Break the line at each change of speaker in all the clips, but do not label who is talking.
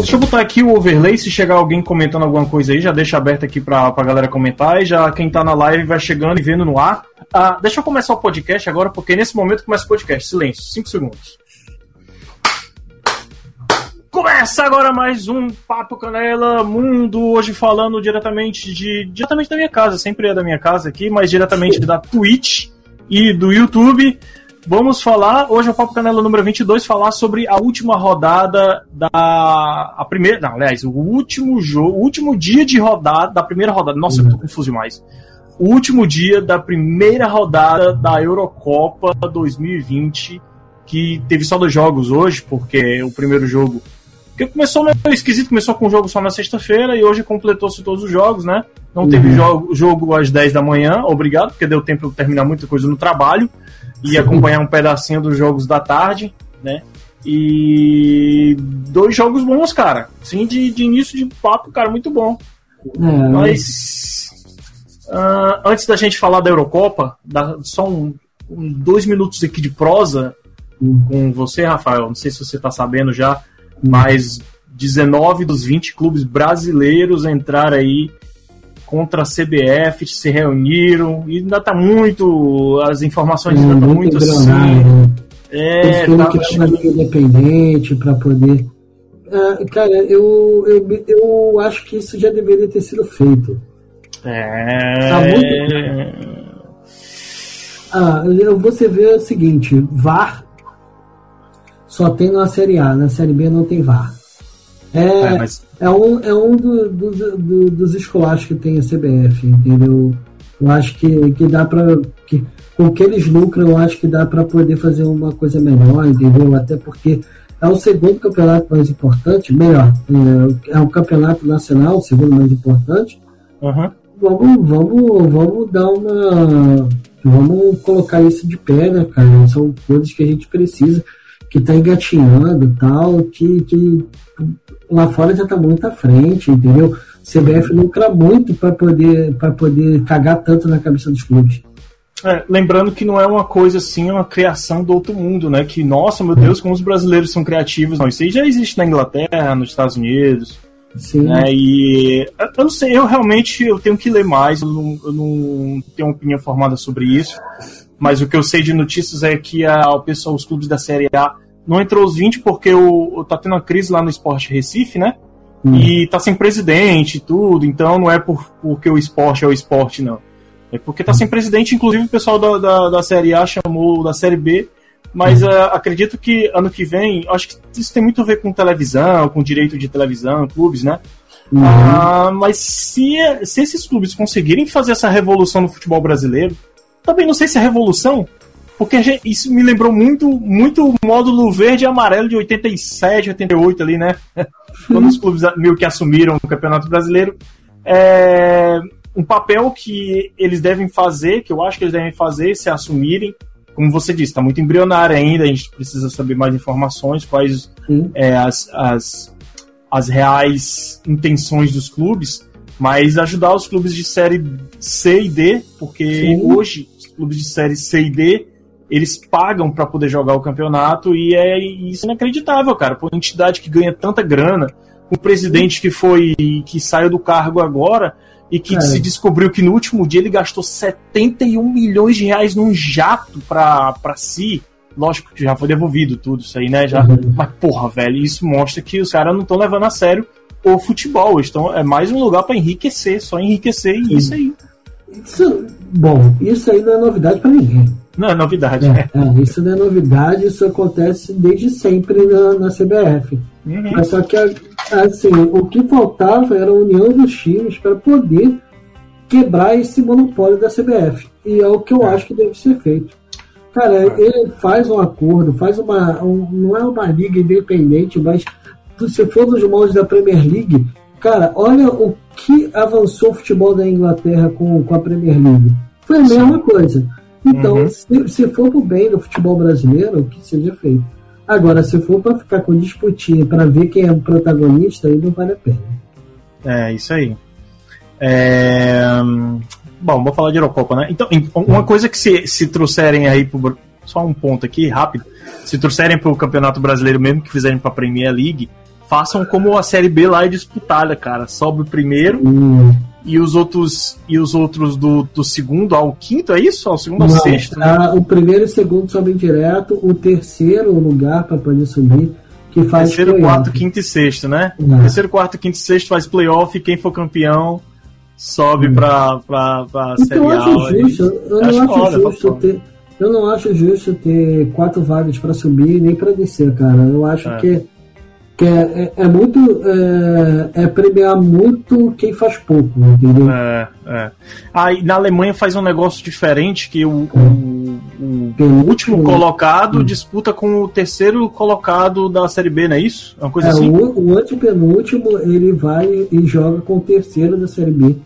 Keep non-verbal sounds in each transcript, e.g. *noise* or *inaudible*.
Deixa eu botar aqui o overlay, se chegar alguém comentando alguma coisa aí, já deixa aberto aqui pra, pra galera comentar, e já quem tá na live vai chegando e vendo no ar. Ah, deixa eu começar o podcast agora, porque nesse momento começa o podcast. Silêncio, 5 segundos. Começa agora mais um Papo Canela Mundo, hoje falando diretamente de diretamente da minha casa, sempre é da minha casa aqui, mas diretamente da Twitch e do YouTube. Vamos falar, hoje é o Papo Canela número 22, falar sobre a última rodada da a primeira, não, aliás, o último jogo, o último dia de rodada da primeira rodada. Nossa, eu tô confuso demais. O último dia da primeira rodada da Eurocopa 2020, que teve só dois jogos hoje, porque o primeiro jogo porque começou meio esquisito, começou com um jogo só na sexta-feira e hoje completou-se todos os jogos, né? Não uhum. teve jogo, jogo às 10 da manhã, obrigado, porque deu tempo de terminar muita coisa no trabalho e Sim. acompanhar um pedacinho dos jogos da tarde, né? E dois jogos bons, cara. Sim, de, de início de papo, cara, muito bom. É, Mas uh, antes da gente falar da Eurocopa, só um, um, dois minutos aqui de prosa uhum. com você, Rafael. Não sei se você tá sabendo já mas 19 dos 20 clubes brasileiros entraram aí contra a CBF, se reuniram, e ainda tá muito. As informações ainda estão muito, muito assim. Né?
É, tá, que tá independente para poder. Ah, cara, eu, eu, eu acho que isso já deveria ter sido feito.
É. Tá muito...
Ah, você vê o seguinte: VAR só tem na Série A, na Série B não tem VAR. É, é, mas... é um, é um do, do, do, dos escolachos que tem a CBF, entendeu? Eu acho que, que dá para que com o que eles lucram, eu acho que dá para poder fazer uma coisa melhor, entendeu? Até porque é o segundo campeonato mais importante, melhor, é, é o campeonato nacional, o segundo mais importante.
Uhum.
Vamos, vamos, vamos dar uma. Vamos colocar isso de pé, né, cara? São coisas que a gente precisa que está engatinhando tal, que, que lá fora já está muito à frente, entendeu? CBF lucra muito para poder, poder cagar tanto na cabeça dos clubes.
É, lembrando que não é uma coisa assim, uma criação do outro mundo, né? Que, nossa, meu Deus, como os brasileiros são criativos. Não, isso aí já existe na Inglaterra, nos Estados Unidos. Sim. Né? E eu não sei, eu realmente eu tenho que ler mais, eu não, eu não tenho uma opinião formada sobre isso mas o que eu sei de notícias é que a, o pessoal, os clubes da Série A não entrou os 20 porque o, tá tendo uma crise lá no Esporte Recife, né? Hum. E tá sem presidente e tudo, então não é por, porque o esporte é o esporte, não. É porque tá sem presidente, inclusive o pessoal da, da, da Série A chamou da Série B, mas uh, acredito que ano que vem, acho que isso tem muito a ver com televisão, com direito de televisão, clubes, né? Uhum. Uh, mas se, se esses clubes conseguirem fazer essa revolução no futebol brasileiro, também não sei se é revolução, porque gente, isso me lembrou muito muito o módulo verde e amarelo de 87, 88 ali, né? Quando os clubes meio que assumiram o Campeonato Brasileiro. É um papel que eles devem fazer, que eu acho que eles devem fazer, se assumirem. Como você disse, está muito embrionário ainda, a gente precisa saber mais informações, quais é, as, as, as reais intenções dos clubes, mas ajudar os clubes de série C e D, porque Sim. hoje clubes de série C e D, eles pagam para poder jogar o campeonato e é isso é inacreditável, cara. Por uma entidade que ganha tanta grana, um presidente que foi que saiu do cargo agora e que é. se descobriu que no último dia ele gastou 71 milhões de reais num jato para si. Lógico que já foi devolvido tudo isso aí, né? Já, uhum. Mas, porra, velho, isso mostra que os caras não estão levando a sério o futebol. Então é mais um lugar para enriquecer, só enriquecer e isso aí.
Isso, bom, isso aí não é novidade para ninguém.
Não é novidade,
é, né? É, isso não é novidade, isso acontece desde sempre na, na CBF. Uhum. Mas só que, assim, o que faltava era a união dos times para poder quebrar esse monopólio da CBF. E é o que eu é. acho que deve ser feito. Cara, é. ele faz um acordo, faz uma. Um, não é uma liga independente, mas se for dos moldes da Premier League, Cara, olha o que avançou o futebol da Inglaterra com, com a Premier League. Foi a Sim. mesma coisa. Então, uhum. se, se for pro bem do futebol brasileiro, que seja feito. Agora, se for para ficar com disputinha para ver quem é o protagonista, aí não vale a pena.
É, isso aí. É... Bom, vou falar de Eurocopa, né? Então, uma coisa que se, se trouxerem aí pro... Só um ponto aqui, rápido. Se trouxerem para o Campeonato Brasileiro mesmo, que fizerem para a Premier League, façam como a Série B lá é disputada, cara. Sobe o primeiro hum. e os outros e os outros do, do segundo ao quinto, é isso? Ao segundo ao Não, sexto?
Né? o primeiro e o segundo sobem direto, o terceiro lugar para poder subir que faz
Terceiro, quarto, quinto e sexto, né? Não. Terceiro, quarto, quinto e sexto faz playoff e quem for campeão sobe hum. pra, pra, pra então,
Série A. Eu, justo, eu, não acho justo ter, eu não acho justo ter quatro vagas para subir nem para descer, cara. Eu acho é. que que é, é, é muito é, é, premiar muito quem faz pouco, entendeu?
É, é. Aí na Alemanha faz um negócio diferente que o, o, o, o último colocado hum. disputa com o terceiro colocado da Série B, não é isso?
É uma coisa é, assim? O, o antepenúltimo ele vai e joga com o terceiro da Série B.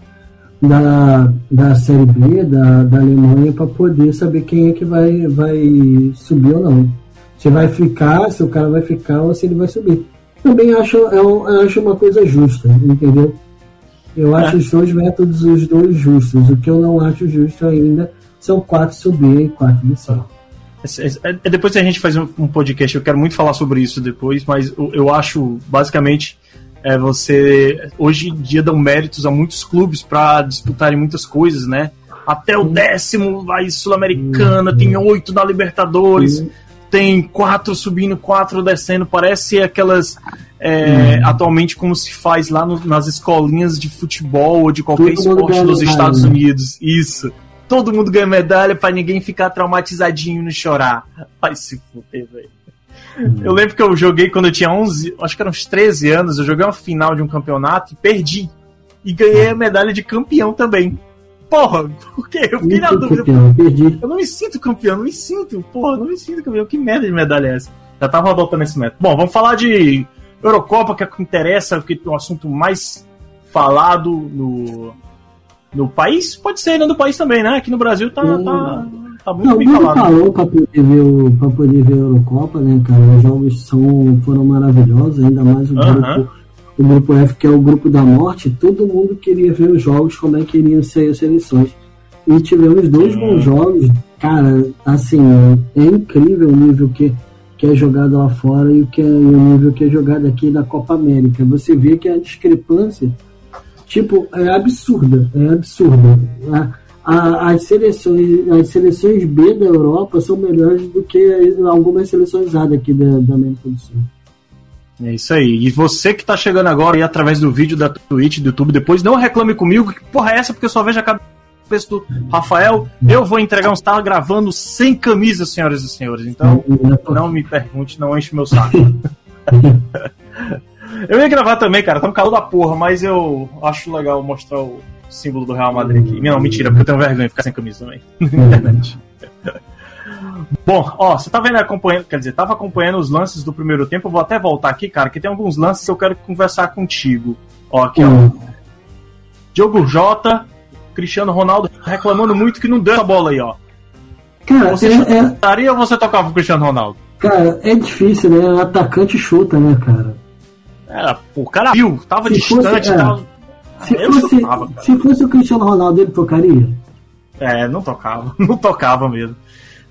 Da, da Série B da, da Alemanha para poder saber quem é que vai, vai subir ou não. Se vai ficar, se o cara vai ficar ou se ele vai subir também acho, é um, acho uma coisa justa, entendeu? Eu é. acho é. os dois métodos os dois justos. O que eu não acho justo ainda são quatro subir e quatro descer.
É, é, depois a gente faz um, um, podcast, eu quero muito falar sobre isso depois, mas eu, eu acho basicamente é, você hoje em dia dão méritos a muitos clubes para disputarem muitas coisas, né? Até o décimo vai Sul-Americana, tem oito na Libertadores tem quatro subindo, quatro descendo, parece aquelas. É, hum. Atualmente, como se faz lá no, nas escolinhas de futebol ou de qualquer Todo esporte dos Estados Unidos. Isso. Todo mundo ganha medalha para ninguém ficar traumatizadinho no chorar. Vai se fuder, velho. Hum. Eu lembro que eu joguei quando eu tinha 11, acho que eram uns 13 anos, eu joguei uma final de um campeonato e perdi. E ganhei a medalha de campeão também porra, por quê? Eu fiquei na dúvida. Campeão, perdi. Eu não me sinto campeão, não me sinto, porra, não me sinto campeão. Que merda de medalha é essa? Já tava adotando esse método. Bom, vamos falar de Eurocopa, que é o que interessa, que é o assunto mais falado no, no país. Pode ser no do país também, né? Aqui no Brasil tá, tá, tá muito não, bem falado.
falou pra poder, ver pra poder ver a Eurocopa, né, cara? Os jogos são, foram maravilhosos, ainda mais o uh -huh. grupo o grupo F, que é o grupo da morte, todo mundo queria ver os jogos, como é que iriam ser as seleções. E tivemos dois bons jogos, cara, assim, é incrível o nível que, que é jogado lá fora e o, que é, o nível que é jogado aqui na Copa América. Você vê que a discrepância, tipo, é absurda, é absurda. A, a, as, seleções, as seleções B da Europa são melhores do que algumas seleções A daqui da, da América do Sul.
É isso aí. E você que tá chegando agora aí através do vídeo da Twitch, do YouTube, depois não reclame comigo, que porra é essa, porque eu só vejo a cabeça do Rafael. Eu vou entregar um estava gravando sem camisa, senhoras e senhores. Então, não me pergunte, não enche meu saco. *laughs* eu ia gravar também, cara, tá um calor da porra, mas eu acho legal mostrar o símbolo do Real Madrid aqui. Não, mentira, porque eu tenho vergonha de ficar sem camisa também na internet. *laughs* Bom, ó, você tá vendo acompanhando, quer dizer, tava acompanhando os lances do primeiro tempo, eu vou até voltar aqui, cara, que tem alguns lances que eu quero conversar contigo. Ó, aqui, ó. Diogo Jota, Cristiano Ronaldo reclamando muito que não deu a bola aí, ó. Cara, você é, chutaria é... ou você tocava o Cristiano Ronaldo?
Cara, é difícil, né? O atacante chuta, né, cara?
É, o cara viu, tava se distante fosse, é.
Se, fosse, chutava, se fosse o Cristiano Ronaldo, ele tocaria?
É, não tocava, *laughs* não tocava mesmo.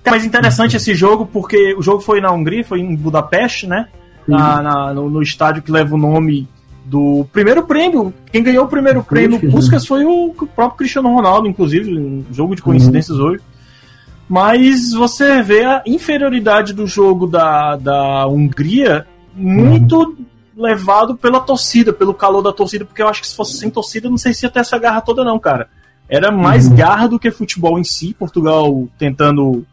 Mas interessante esse jogo porque o jogo foi na Hungria, foi em Budapeste, né? Na, na no, no, estádio que leva o nome do primeiro prêmio. Quem ganhou o primeiro prêmio Puskas foi o, o, próprio Cristiano Ronaldo, inclusive, um jogo de coincidências uhum. hoje. Mas você vê a inferioridade do jogo da, da Hungria muito uhum. levado pela torcida, pelo calor da torcida, porque eu acho que se fosse sem torcida, não sei se ia ter essa garra toda, não, cara. Era mais uhum. garra do que futebol em si, Portugal tentando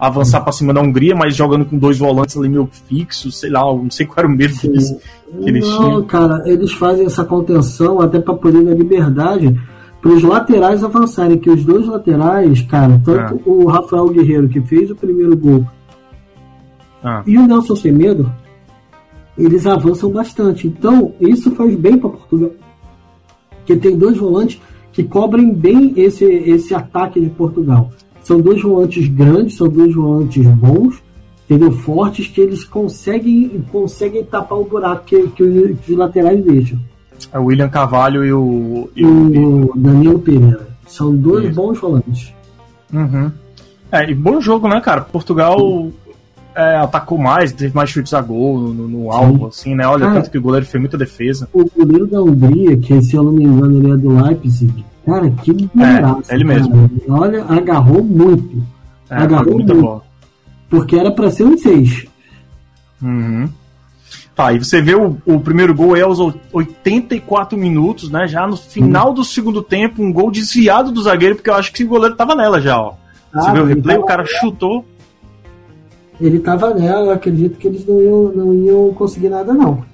avançar para cima da Hungria, mas jogando com dois volantes ali meio fixos, sei lá, não sei qual era o medo que eles, que eles
não, tinham. cara, eles fazem essa contenção até para poder dar liberdade para os laterais avançarem, que os dois laterais, cara, tanto é. o Rafael Guerreiro, que fez o primeiro gol, ah. e o Nelson Semedo, eles avançam bastante. Então, isso faz bem para Portugal. Porque tem dois volantes que cobrem bem esse, esse ataque de Portugal. São dois volantes grandes, são dois volantes bons, entendeu? Fortes, que eles conseguem, conseguem tapar o buraco que, que, que os laterais deixam.
É o William Carvalho e o,
e o, o Danilo Pereira. São dois Isso. bons volantes.
Uhum. É, e bom jogo, né, cara? Portugal é, atacou mais, teve mais chutes a gol no, no alvo, assim, né? Olha, tanto que o goleiro fez muita defesa.
O goleiro da Hungria, que se eu não me engano ele é do Leipzig, cara, que
goleiraço. É, ele cara. mesmo.
Olha, agarrou muito. É, agarrou muito. Bola. Porque era pra ser um 6.
Uhum. Tá, e você vê o, o, primeiro gol aí aos 84 minutos, né? Já no final do segundo tempo, um gol desviado do zagueiro, porque eu acho que o goleiro tava nela já, ó. Ah, você vê o replay, o cara chutou.
Ele tava nela, eu acredito que eles não iam, não iam conseguir nada, não.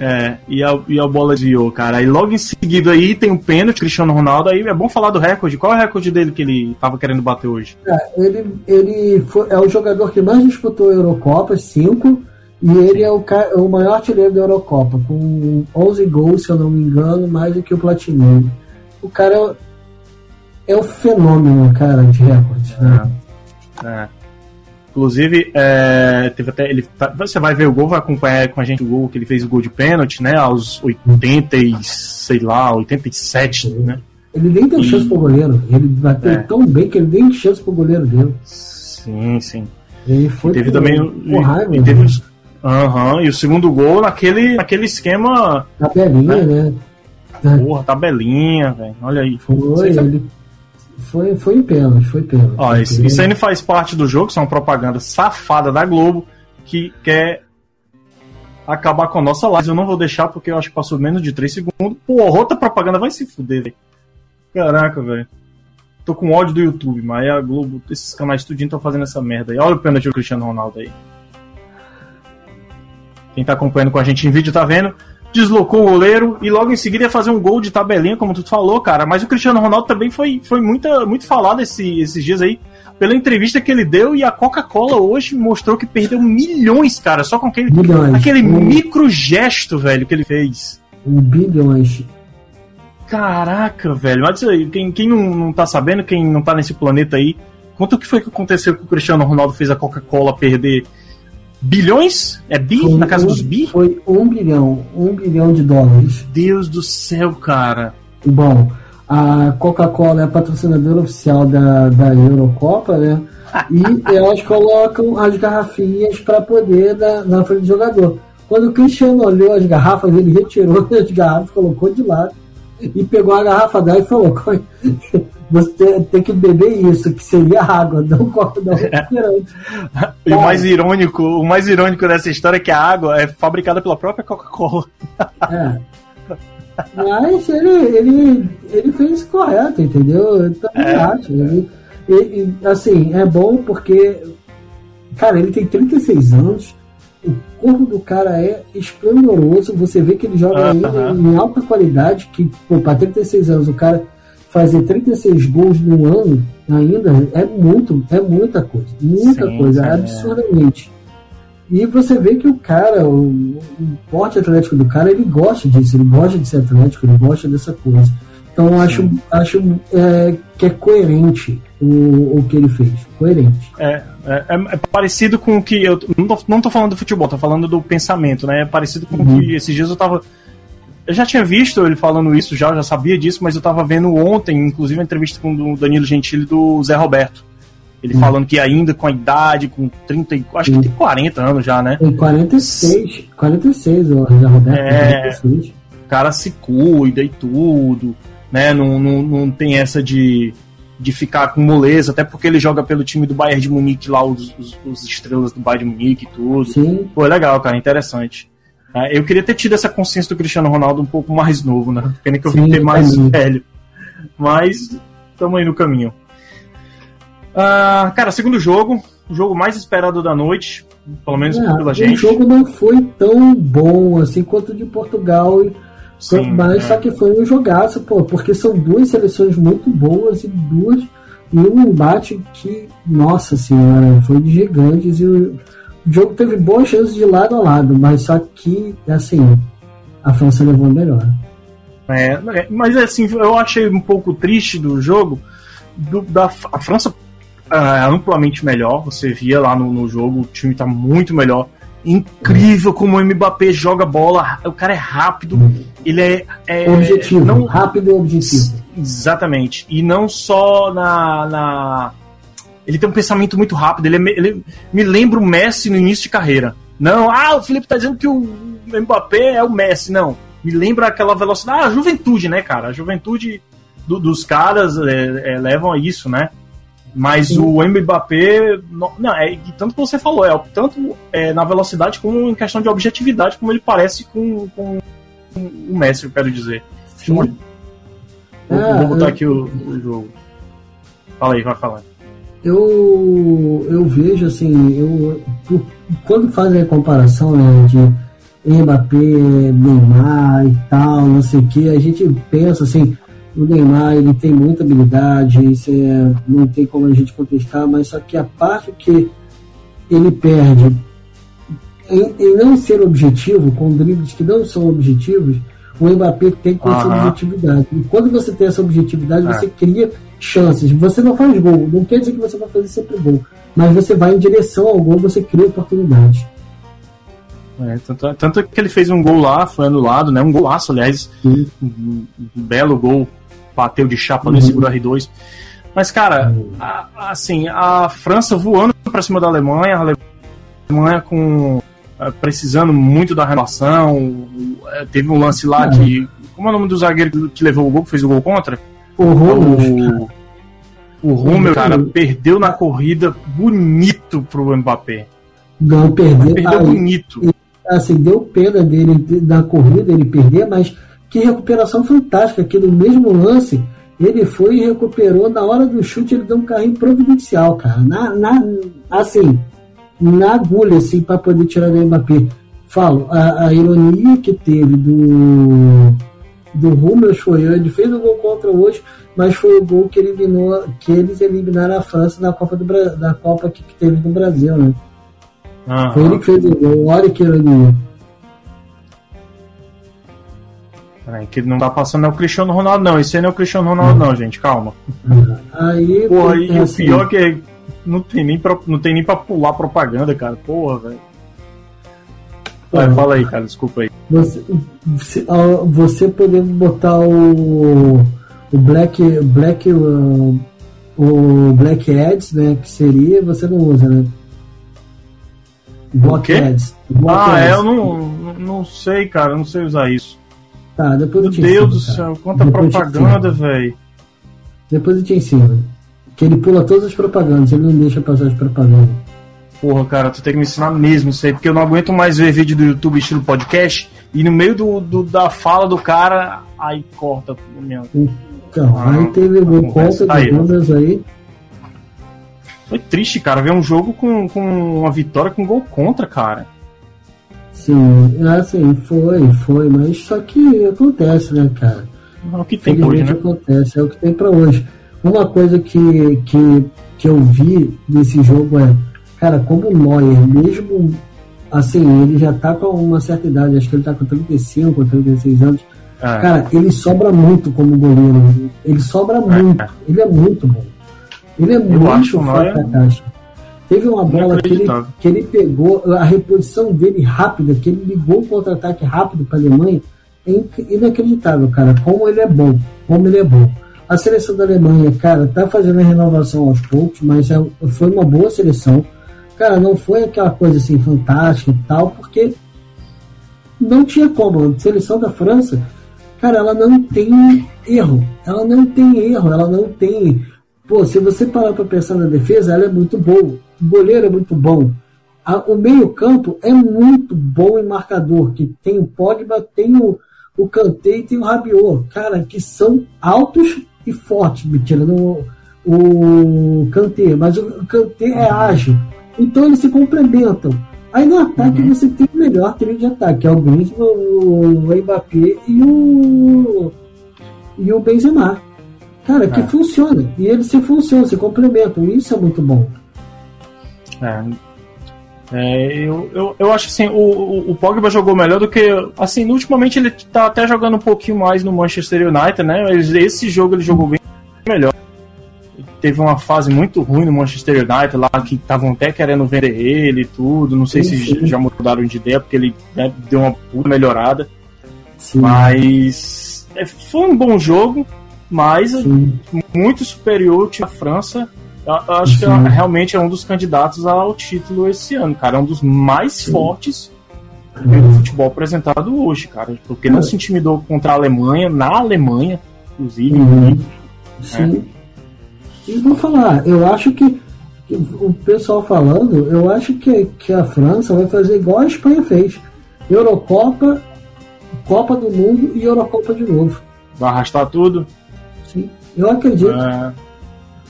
É, e a, e a bola desviou, cara. Aí logo em seguida aí tem um pênalti, Cristiano Ronaldo. Aí é bom falar do recorde. Qual é o recorde dele que ele tava querendo bater hoje?
É, ele, ele foi, é o jogador que mais disputou a Eurocopa, 5. E ele é o, o maior artilheiro da Eurocopa, com 11 gols, se eu não me engano, mais do que o Platini. O cara é, é o fenômeno, cara, de recordes. Né?
É. é. Inclusive, é, teve até, ele, tá, você vai ver o gol, vai acompanhar com a gente o gol que ele fez o gol de pênalti, né? Aos 80 e, sei lá, 87, né?
Ele nem deu e, chance pro goleiro. Ele bateu é. tão bem que ele nem deu chance pro goleiro dele.
Sim, sim. Ele foi e teve também. Porra, e, teve, Aham, uhum, e o segundo gol naquele, naquele esquema.
Tabelinha, né?
né? Porra, tabelinha, velho. Olha aí.
Foi, ele. Foi, foi em pênalti, foi pênalti.
Ó, isso, isso aí faz parte do jogo, isso é uma propaganda safada da Globo que quer acabar com a nossa live. Eu não vou deixar porque eu acho que passou menos de 3 segundos. Pô, outra propaganda vai se fuder, velho. Caraca, velho. Tô com ódio do YouTube, mas a Globo, esses canais tudinho estão fazendo essa merda aí. Olha o pênalti do Cristiano Ronaldo aí. Quem tá acompanhando com a gente em vídeo tá vendo. Deslocou o goleiro e logo em seguida ia fazer um gol de tabelinha, como tu falou, cara. Mas o Cristiano Ronaldo também foi, foi muita, muito falado esse, esses dias aí pela entrevista que ele deu e a Coca-Cola hoje mostrou que perdeu milhões, cara, só com aquele, bilhões. aquele um... micro gesto, velho, que ele fez.
Um bilhões.
Caraca, velho. Mas quem, quem não, não tá sabendo, quem não tá nesse planeta aí, conta o que foi que aconteceu que o Cristiano Ronaldo fez a Coca-Cola perder bilhões? É bi? Foi na casa
um,
dos bi?
Foi um bilhão, um bilhão de dólares.
Deus do céu, cara.
Bom, a Coca-Cola é a patrocinadora oficial da, da Eurocopa, né? E *laughs* elas colocam as garrafinhas para poder na, na frente do jogador. Quando o Cristiano olhou as garrafas, ele retirou *laughs* as garrafas, colocou de lado e pegou a garrafa dela e falou: você tem que beber isso, que seria água, *laughs* não copo não refrigerante.
e o mais irônico, o mais irônico dessa história é que a água é fabricada pela própria Coca-Cola.
é. Mas ele, ele, ele fez correto, entendeu? Eu também é. acho. Ele, ele, assim, é bom porque, cara, ele tem 36 anos, o corpo do cara é esplendoroso, você vê que ele joga uh -huh. em, em alta qualidade, que, pô, pra 36 anos o cara fazer 36 gols no ano ainda é muito, é muita coisa. Muita Sim, coisa, é. absurdamente. E você vê que o cara, o, o porte atlético do cara, ele gosta disso, ele gosta de ser atlético, ele gosta dessa coisa. Então acho, acho é, que é coerente o, o que ele fez. Coerente.
É, é, é, é parecido com o que. Eu não tô, não tô falando do futebol, tô falando do pensamento, né? É parecido com uhum. o que esses dias eu tava eu já tinha visto ele falando isso, já, já sabia disso, mas eu tava vendo ontem, inclusive, a entrevista com o Danilo Gentili do Zé Roberto. Ele hum. falando que ainda com a idade, com 30, acho que tem 40 anos já, né?
Tem 46, 46 o Zé Roberto. É, 46.
o cara se cuida e tudo, né? Não, não, não tem essa de, de ficar com moleza, até porque ele joga pelo time do Bayern de Munique lá, os, os, os estrelas do Bayern de Munique e tudo. Sim. Pô, é legal, cara, interessante. É, eu queria ter tido essa consciência do Cristiano Ronaldo um pouco mais novo, né? Pena que eu vim ter mais é velho. Mas estamos aí no caminho. Uh, cara, segundo jogo, o jogo mais esperado da noite, pelo menos é, pela gente.
O jogo não foi tão bom assim quanto o de Portugal, Sim, mas é. só que foi um jogaço, pô, porque são duas seleções muito boas e duas e um embate que, nossa senhora, foi de gigantes e o jogo teve boas chances de lado a lado, mas só que, assim, a França levou melhor.
É, mas assim, eu achei um pouco triste do jogo. Do, da, a França é amplamente melhor. Você via lá no, no jogo, o time tá muito melhor. Incrível como o Mbappé joga bola. O cara é rápido. Ele é. é
objetivo. Não, rápido e objetivo.
Exatamente. E não só na, na ele tem um pensamento muito rápido, ele, é, ele me lembra o Messi no início de carreira. Não, ah, o Felipe tá dizendo que o Mbappé é o Messi, não. Me lembra aquela velocidade, ah, a juventude, né, cara? A juventude do, dos caras é, é, levam a isso, né? Mas Sim. o Mbappé, não, não, é tanto que você falou, é tanto é, na velocidade como em questão de objetividade, como ele parece com, com, com o Messi, eu quero dizer. Sim. Vou, ah, vou botar aqui o, o, jogo. Fala aí, vai falar.
Eu, eu vejo assim, eu, quando fazem a comparação né, de Mbappé, Neymar e tal, não sei o que, a gente pensa assim, o Neymar ele tem muita habilidade, isso é, não tem como a gente contestar, mas só que a parte que ele perde em, em não ser objetivo, com dribles que não são objetivos, o Mbappé tem com essa objetividade. E quando você tem essa objetividade, é. você cria chances. Você não faz gol, não quer dizer que você vai fazer sempre gol, mas você vai em direção ao gol, você cria oportunidade.
É, tanto, tanto que ele fez um gol lá, foi anulado, né? Um golaço, aliás. Um, um, belo gol bateu de chapa uhum. no seguro R2. Mas, cara, uhum. a, assim, a França voando para cima da Alemanha, a Alemanha com eh, precisando muito da renovação. Eh, teve um lance lá uhum. que. Como é o nome do zagueiro que levou o gol, que fez o gol contra?
O Rúmel.
O, Rúmel, cara, perdeu na corrida bonito pro Mbappé.
Não, perdeu.
Perdeu aí, bonito.
Assim, deu pena dele da corrida, ele perder, mas que recuperação fantástica, que no mesmo lance ele foi e recuperou, na hora do chute ele deu um carrinho providencial, cara. Na, na, assim, na agulha, assim, para poder tirar do Mbappé. Falo, a, a, ironia que teve do do Rummels foi, ele fez o gol contra hoje, mas foi o gol que eliminou, que eles eliminaram a França na Copa do da Copa que, que teve no Brasil, né? Uhum. Foi ele que fez o gol, olha que ironia.
Peraí, que não tá passando é o Cristiano Ronaldo, não. Esse aí não é o Cristiano Ronaldo, não, gente. Calma.
Aí,
Porra, e o pior é que não tem nem pra, não tem nem pra pular propaganda, cara. Porra, velho. Vai, fala aí, cara, desculpa aí.
Você, você poder botar o, o Black, Black, o, o Black Ads, né, que seria, você não usa, né?
Black Ads. Block ah, ads. É, eu não, não sei, cara, eu não sei usar isso.
Tá, depois
Meu
eu te
Deus ensino, do céu, quanta depois propaganda, velho.
Depois eu te ensino. Que ele pula todas as propagandas, ele não deixa passar as propagandas.
Porra, cara, tu tem que me ensinar mesmo isso aí, porque eu não aguento mais ver vídeo do YouTube estilo podcast e no meio do, do da fala do cara, aí corta.
Minha... Então, ah, aí teve o conta de bandas aí.
Foi triste, cara, ver um jogo com, com uma vitória com gol contra, cara.
Sim, assim, foi, foi, mas só que acontece, né, cara?
É o que tem hoje, né?
acontece, é o que tem para hoje. Uma coisa que, que, que eu vi nesse jogo é, cara, como o Neuer, mesmo assim, ele já tá com uma certa idade, acho que ele tá com 35 ou 36 anos. É. Cara, ele sobra muito como goleiro. Ele sobra é. muito. Ele é muito bom. Ele é eu muito forte na caixa. Teve uma bola que ele, que ele pegou, a reposição dele rápida, que ele ligou o contra-ataque rápido para a Alemanha, é inacreditável, cara. Como ele é bom, como ele é bom. A seleção da Alemanha, cara, tá fazendo a renovação aos poucos, mas é, foi uma boa seleção. Cara, não foi aquela coisa assim fantástica e tal, porque não tinha como. A seleção da França, cara, ela não tem erro. Ela não tem erro, ela não tem. Pô, se você parar para pensar na defesa, ela é muito boa o goleiro é muito bom. A, o meio-campo é muito bom em marcador, que tem o Pogba, tem o, o Kanté e tem o Rabiot, cara, que são altos e fortes, me tirando o, o Kanté, mas o Kanté é ágil. Então eles se complementam. Aí no ataque uhum. você tem o melhor trio de ataque, que é o Griezmann, o Mbappé e o e o Benzema. Cara, que é. funciona. E eles se funcionam, se complementam. Isso é muito bom.
É, é, eu, eu, eu acho assim, o, o, o, Pogba jogou melhor do que. Assim, ultimamente ele tá até jogando um pouquinho mais no Manchester United, né? Esse jogo ele jogou bem melhor. Teve uma fase muito ruim no Manchester United, lá que estavam até querendo vender ele e tudo. Não sei sim, se sim. já mudaram de ideia, porque ele né, deu uma puta melhorada. Sim. Mas é, foi um bom jogo, mas muito superior à França Eu, acho Sim. que realmente é um dos candidatos ao título esse ano, cara. É um dos mais Sim. fortes do futebol apresentado hoje, cara. Porque não se intimidou contra a Alemanha, na Alemanha, inclusive. Uhum.
Sim. É. E vou falar, eu acho que, que, o pessoal falando, eu acho que, que a França vai fazer igual a Espanha fez. Eurocopa, Copa do Mundo e Eurocopa de novo.
Vai arrastar tudo?
Sim. Eu acredito. É...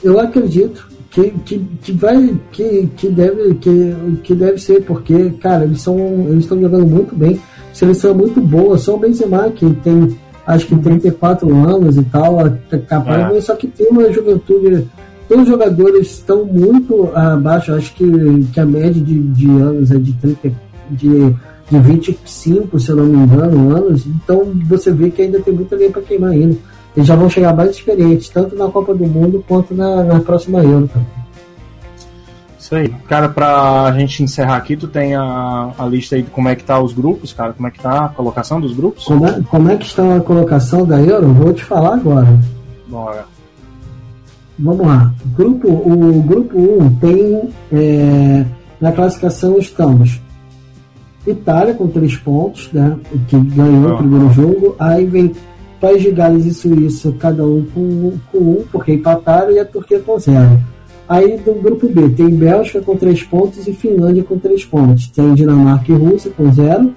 Eu acredito que, que, que vai que, que deve que, que deve ser porque cara eles são eles estão jogando muito bem seleção muito boa só o Benzema que tem acho que 34 anos e tal capaz é. só que tem uma juventude todos os jogadores estão muito abaixo acho que, que a média de, de anos é de 30 de, de 25 se eu não me engano anos então você vê que ainda tem muita linha para queimar ainda eles já vão chegar mais experientes, tanto na Copa do Mundo quanto na, na próxima Euro também.
Isso aí. Cara, pra gente encerrar aqui, tu tem a, a lista aí de como é que tá os grupos, cara? Como é que tá a colocação dos grupos?
Como é, como é que está a colocação da Euro? Vou te falar agora.
Bora.
Vamos lá. Grupo, o grupo 1 tem. É, na classificação estamos Itália com 3 pontos, né? Que ganhou o primeiro jogo. Aí vem País de Gales e Suíça, cada um com, com um, porque empataram, e a Turquia com zero. Aí do grupo B tem Bélgica com três pontos e Finlândia com três pontos. Tem Dinamarca e Rússia com zero.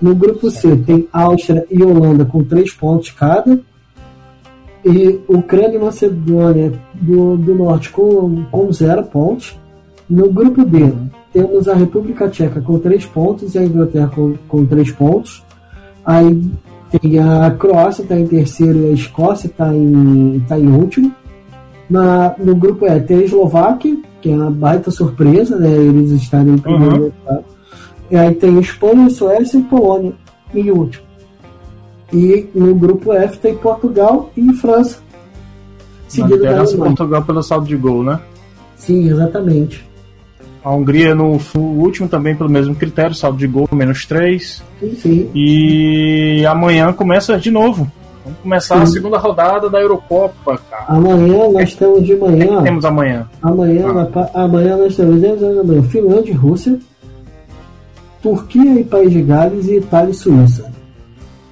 No grupo C tem Áustria e Holanda com três pontos cada. E Ucrânia e Macedônia do, do Norte com, com zero pontos. No grupo B temos a República Tcheca com três pontos e a Inglaterra com, com três pontos. Aí tem a Croácia está em terceiro e a Escócia está em, tá em último. Na, no grupo E tem a Eslováquia, que é uma baita surpresa, né? Eles estarem em primeiro uhum. lugar. E aí tem Espanha, Suécia e Polônia em último. E no grupo F tem Portugal e França.
Seguido da Portugal pelo saldo de gol, né?
Sim, exatamente.
A Hungria no, último também pelo mesmo critério, saldo de gol menos 3.
Sim.
E amanhã começa de novo. Vamos começar Sim. a segunda rodada da Eurocopa, cara.
Amanhã nós temos de manhã.
O que temos amanhã?
Amanhã, ah. amanhã nós temos 10 horas da manhã. Finlândia e Rússia. Turquia e País de Gales e Itália e Suíça.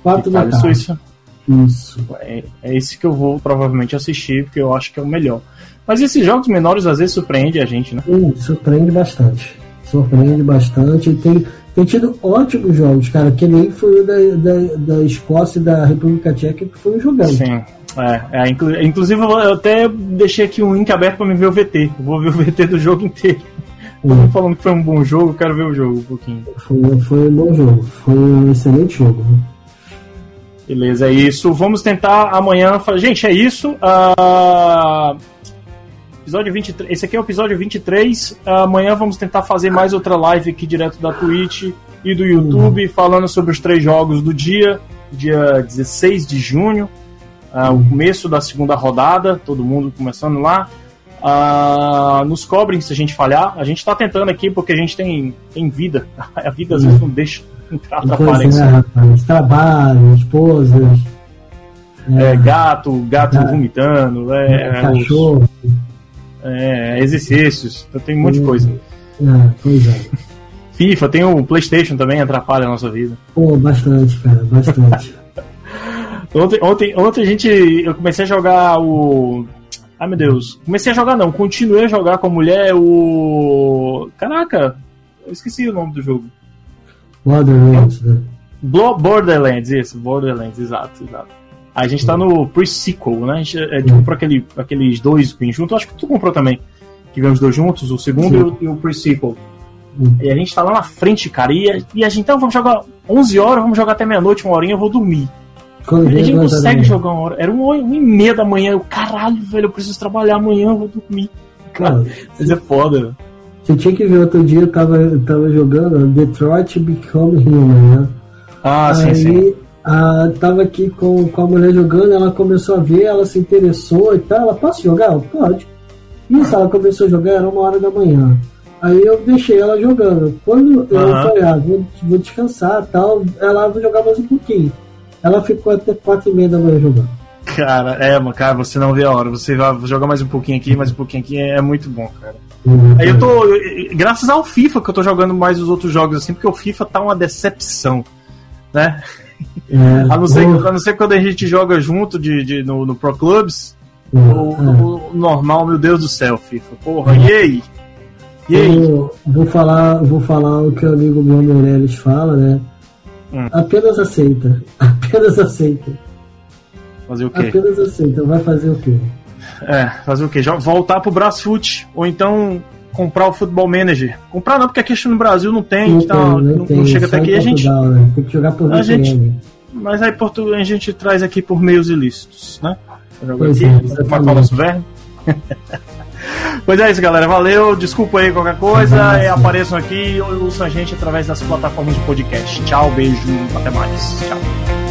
4
Itália
da
tarde. e Suíça.
Isso.
É, é esse que eu vou provavelmente assistir, porque eu acho que é o melhor. Mas esses jogos menores às vezes surpreende a gente, né?
Sim, surpreende bastante. Surpreende bastante. Tem, tem tido ótimos jogos, cara, que nem foi o da, da, da Escócia e da República Tcheca, que foi um jogão.
Sim. É, é, inclusive eu até deixei aqui um link aberto para me ver o VT. Eu vou ver o *laughs* VT do jogo inteiro. Hum. falando que foi um bom jogo, quero ver o jogo um pouquinho.
Foi, foi um bom jogo, foi um excelente jogo.
Beleza, é isso. Vamos tentar amanhã. Gente, é isso. Uh, Episódio 23. Esse aqui é o episódio 23. Amanhã vamos tentar fazer mais outra live aqui direto da Twitch e do YouTube, uhum. falando sobre os três jogos do dia, dia 16 de junho, uh, o começo da segunda rodada, todo mundo começando lá. Uh, nos cobrem se a gente falhar. A gente está tentando aqui porque a gente tem, tem vida. *laughs* A vida às vezes não deixa entrar, atrapalha
é, rapaz, trabalho, esposas.
É, é, gato, gato vomitando, é, é cachorro. Os é, exercícios, então tem um monte de coisa.
É, pois é.
FIFA, tem o PlayStation também, atrapalha a nossa vida.
Pô, bastante, cara, bastante. *laughs*
ontem, ontem, ontem a gente. Eu comecei a jogar o. Ai meu Deus. Comecei a jogar não, continuei a jogar com a mulher o. Caraca, eu esqueci o nome do jogo.
Borderlands, né?
Borderlands, isso, Borderlands, exato, exato. A gente tá no pre-sequel, né? A gente, gente comprou aquele, aqueles dois juntos. Acho que tu comprou também. Que vem os dois juntos, o segundo e o, e o pre-sequel. Hum. E a gente tá lá na frente, cara. E a, e a gente, então, vamos jogar 11 horas, vamos jogar até meia-noite, uma horinha, eu vou dormir. Quando a gente não consegue jogar uma hora. Era uma, uma e meia da manhã. Eu, caralho, velho, eu preciso trabalhar amanhã, eu vou dormir. Cara, mas é foda, velho.
Você tinha que ver outro dia, eu tava, eu tava jogando Detroit Become Human, né?
Ah, Aí, sim, sim
ah, tava aqui com, com a mulher jogando, ela começou a ver, ela se interessou e tal. Ela, posso jogar? Pode. Isso, ela começou a jogar, era uma hora da manhã. Aí eu deixei ela jogando. Quando eu uhum. falei, ah, vou, vou descansar tal, ela vai jogar mais um pouquinho. Ela ficou até quatro e meia da manhã jogando.
Cara, é, mano, cara, você não vê a hora. Você vai jogar mais um pouquinho aqui, mais um pouquinho aqui, é muito bom, cara. Uhum. Aí eu tô. Graças ao FIFA que eu tô jogando mais os outros jogos assim, porque o FIFA tá uma decepção, né? É, a, não ser, a não ser quando a gente joga junto de, de no, no Pro Clubs, uhum. o, o, normal, meu Deus do céu, FIFA. Porra, e aí?
E aí? Eu vou falar, vou falar o que o amigo meu Meirelles fala, né? Hum. Apenas aceita. *laughs* Apenas aceita.
Fazer o quê?
Apenas aceita. Vai fazer o quê?
É, fazer o quê? Já voltar pro Brasfoot. Ou então comprar o Futebol Manager. Comprar não, porque aqui no Brasil não tem, não, então, tem, não, tem, não chega até aqui. A gente,
né? Tem que jogar por a gente,
Mas aí Portugal, a gente traz aqui por meios ilícitos, né? Joga aqui, é, matar o nosso verme. *laughs* Pois é isso, galera. Valeu. Desculpa aí qualquer coisa. É, apareçam aqui ou ouçam a gente através das plataformas de podcast. Tchau, beijo. Até mais. Tchau.